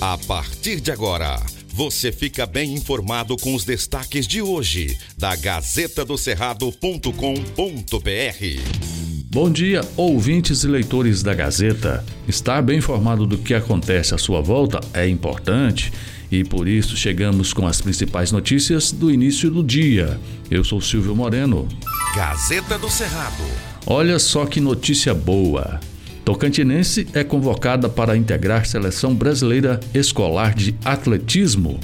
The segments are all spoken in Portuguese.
A partir de agora, você fica bem informado com os destaques de hoje da Gazeta do Cerrado.com.br. Bom dia, ouvintes e leitores da Gazeta. Estar bem informado do que acontece à sua volta é importante e por isso chegamos com as principais notícias do início do dia. Eu sou Silvio Moreno. Gazeta do Cerrado. Olha só que notícia boa. Tocantinense é convocada para integrar seleção brasileira escolar de atletismo.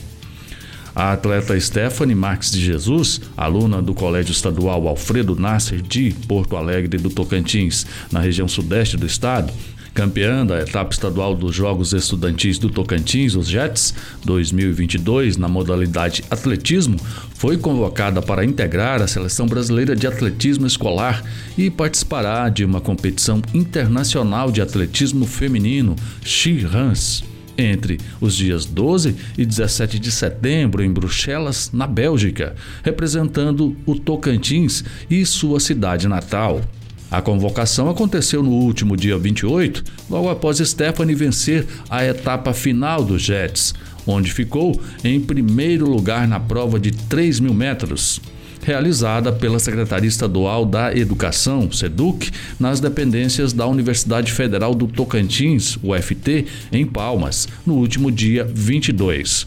A atleta Stephanie Marques de Jesus, aluna do Colégio Estadual Alfredo Nasser de Porto Alegre do Tocantins, na região sudeste do estado, Campeã da etapa estadual dos Jogos Estudantis do Tocantins, os Jets, 2022, na modalidade atletismo, foi convocada para integrar a seleção brasileira de atletismo escolar e participará de uma competição internacional de atletismo feminino, She-Runs entre os dias 12 e 17 de setembro em Bruxelas, na Bélgica, representando o Tocantins e sua cidade natal. A convocação aconteceu no último dia 28, logo após Stephanie vencer a etapa final dos Jets, onde ficou em primeiro lugar na prova de 3 mil metros, realizada pela Secretaria Estadual da Educação, SEDUC, nas dependências da Universidade Federal do Tocantins, UFT, em Palmas, no último dia 22.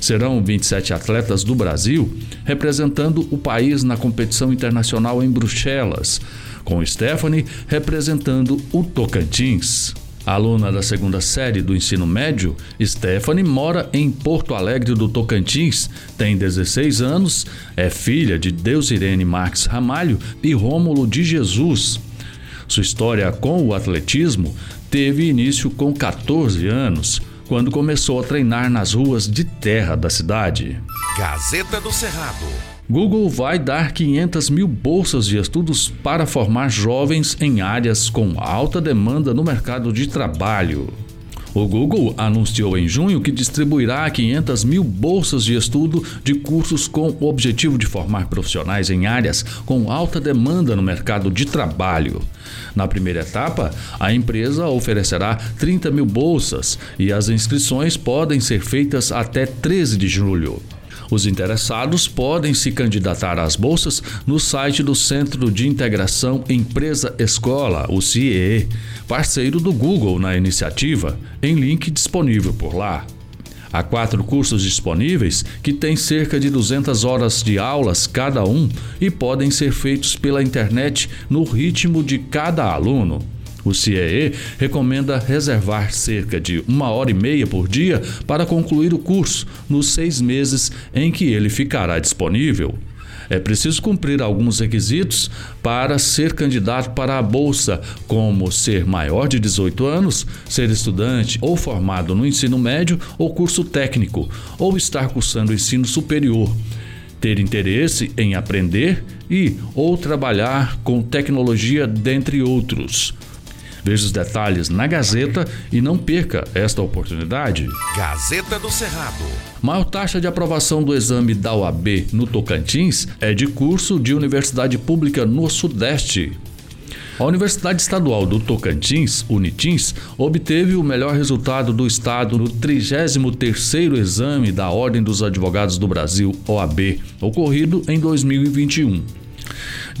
Serão 27 atletas do Brasil representando o país na competição internacional em Bruxelas com Stephanie representando o Tocantins. Aluna da segunda série do ensino médio, Stephanie mora em Porto Alegre do Tocantins, tem 16 anos, é filha de Deus Irene Marques Ramalho e Rômulo de Jesus. Sua história com o atletismo teve início com 14 anos, quando começou a treinar nas ruas de terra da cidade. Gazeta do Cerrado Google vai dar 500 mil bolsas de estudos para formar jovens em áreas com alta demanda no mercado de trabalho. O Google anunciou em junho que distribuirá 500 mil bolsas de estudo de cursos com o objetivo de formar profissionais em áreas com alta demanda no mercado de trabalho. Na primeira etapa, a empresa oferecerá 30 mil bolsas e as inscrições podem ser feitas até 13 de julho. Os interessados podem se candidatar às bolsas no site do Centro de Integração Empresa Escola, o CIE, parceiro do Google na iniciativa, em link disponível por lá. Há quatro cursos disponíveis que têm cerca de 200 horas de aulas cada um e podem ser feitos pela internet no ritmo de cada aluno. O CIE recomenda reservar cerca de uma hora e meia por dia para concluir o curso nos seis meses em que ele ficará disponível. É preciso cumprir alguns requisitos para ser candidato para a bolsa, como ser maior de 18 anos, ser estudante ou formado no ensino médio ou curso técnico, ou estar cursando ensino superior ter interesse em aprender e ou trabalhar com tecnologia, dentre outros. Veja os detalhes na Gazeta e não perca esta oportunidade. Gazeta do Cerrado. Maior taxa de aprovação do exame da OAB no Tocantins é de curso de universidade pública no Sudeste. A Universidade Estadual do Tocantins, Unitins, obteve o melhor resultado do estado no 33º exame da Ordem dos Advogados do Brasil, OAB, ocorrido em 2021.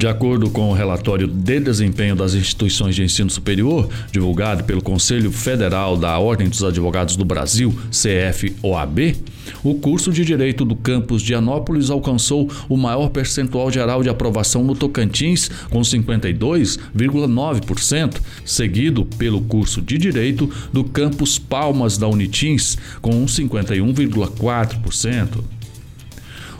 De acordo com o relatório de desempenho das instituições de ensino superior, divulgado pelo Conselho Federal da Ordem dos Advogados do Brasil, CFOAB, o curso de Direito do campus de Anópolis alcançou o maior percentual geral de aprovação no Tocantins, com 52,9%, seguido pelo curso de Direito do campus Palmas da Unitins, com 51,4%.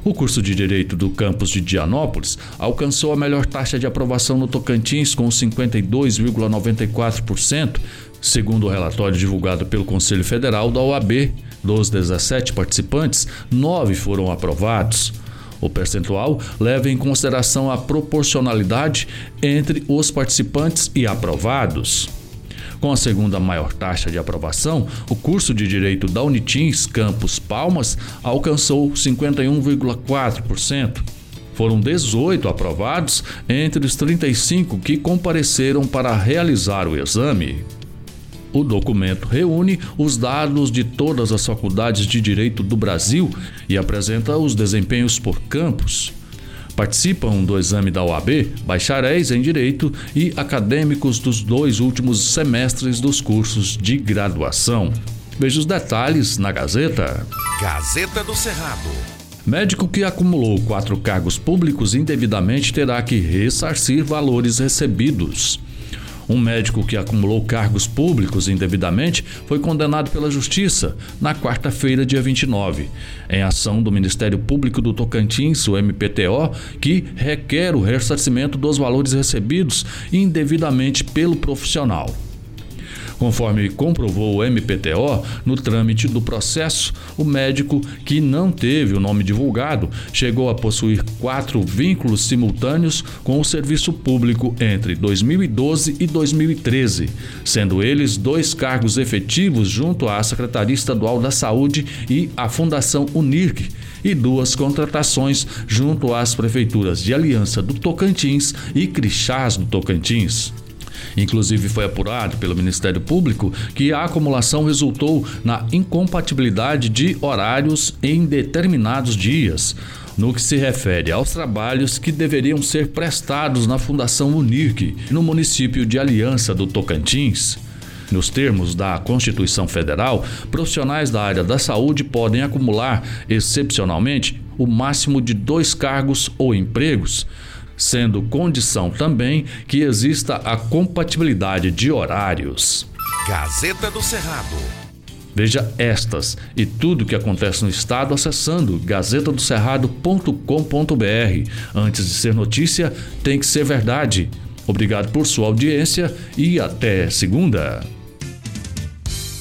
O curso de Direito do campus de Dianópolis alcançou a melhor taxa de aprovação no Tocantins, com 52,94%, segundo o relatório divulgado pelo Conselho Federal da OAB. Dos 17 participantes, nove foram aprovados. O percentual leva em consideração a proporcionalidade entre os participantes e aprovados. Com a segunda maior taxa de aprovação, o curso de Direito da Unitins Campus Palmas alcançou 51,4%. Foram 18 aprovados entre os 35 que compareceram para realizar o exame. O documento reúne os dados de todas as faculdades de direito do Brasil e apresenta os desempenhos por campos. Participam do exame da OAB bacharéis em Direito e acadêmicos dos dois últimos semestres dos cursos de graduação. Veja os detalhes na Gazeta. Gazeta do Cerrado. Médico que acumulou quatro cargos públicos indevidamente terá que ressarcir valores recebidos. Um médico que acumulou cargos públicos indevidamente foi condenado pela Justiça na quarta-feira, dia 29, em ação do Ministério Público do Tocantins, o MPTO, que requer o ressarcimento dos valores recebidos indevidamente pelo profissional. Conforme comprovou o MPTO, no trâmite do processo, o médico que não teve o nome divulgado chegou a possuir quatro vínculos simultâneos com o serviço público entre 2012 e 2013, sendo eles dois cargos efetivos junto à Secretaria Estadual da Saúde e à Fundação Unirc e duas contratações junto às prefeituras de Aliança do Tocantins e Crixás do Tocantins. Inclusive, foi apurado pelo Ministério Público que a acumulação resultou na incompatibilidade de horários em determinados dias. No que se refere aos trabalhos que deveriam ser prestados na Fundação Unirc, no município de Aliança do Tocantins. Nos termos da Constituição Federal, profissionais da área da saúde podem acumular, excepcionalmente, o máximo de dois cargos ou empregos sendo condição também que exista a compatibilidade de horários. Gazeta do Cerrado. Veja estas e tudo o que acontece no estado acessando gazetadocerrado.com.br. Antes de ser notícia, tem que ser verdade. Obrigado por sua audiência e até segunda.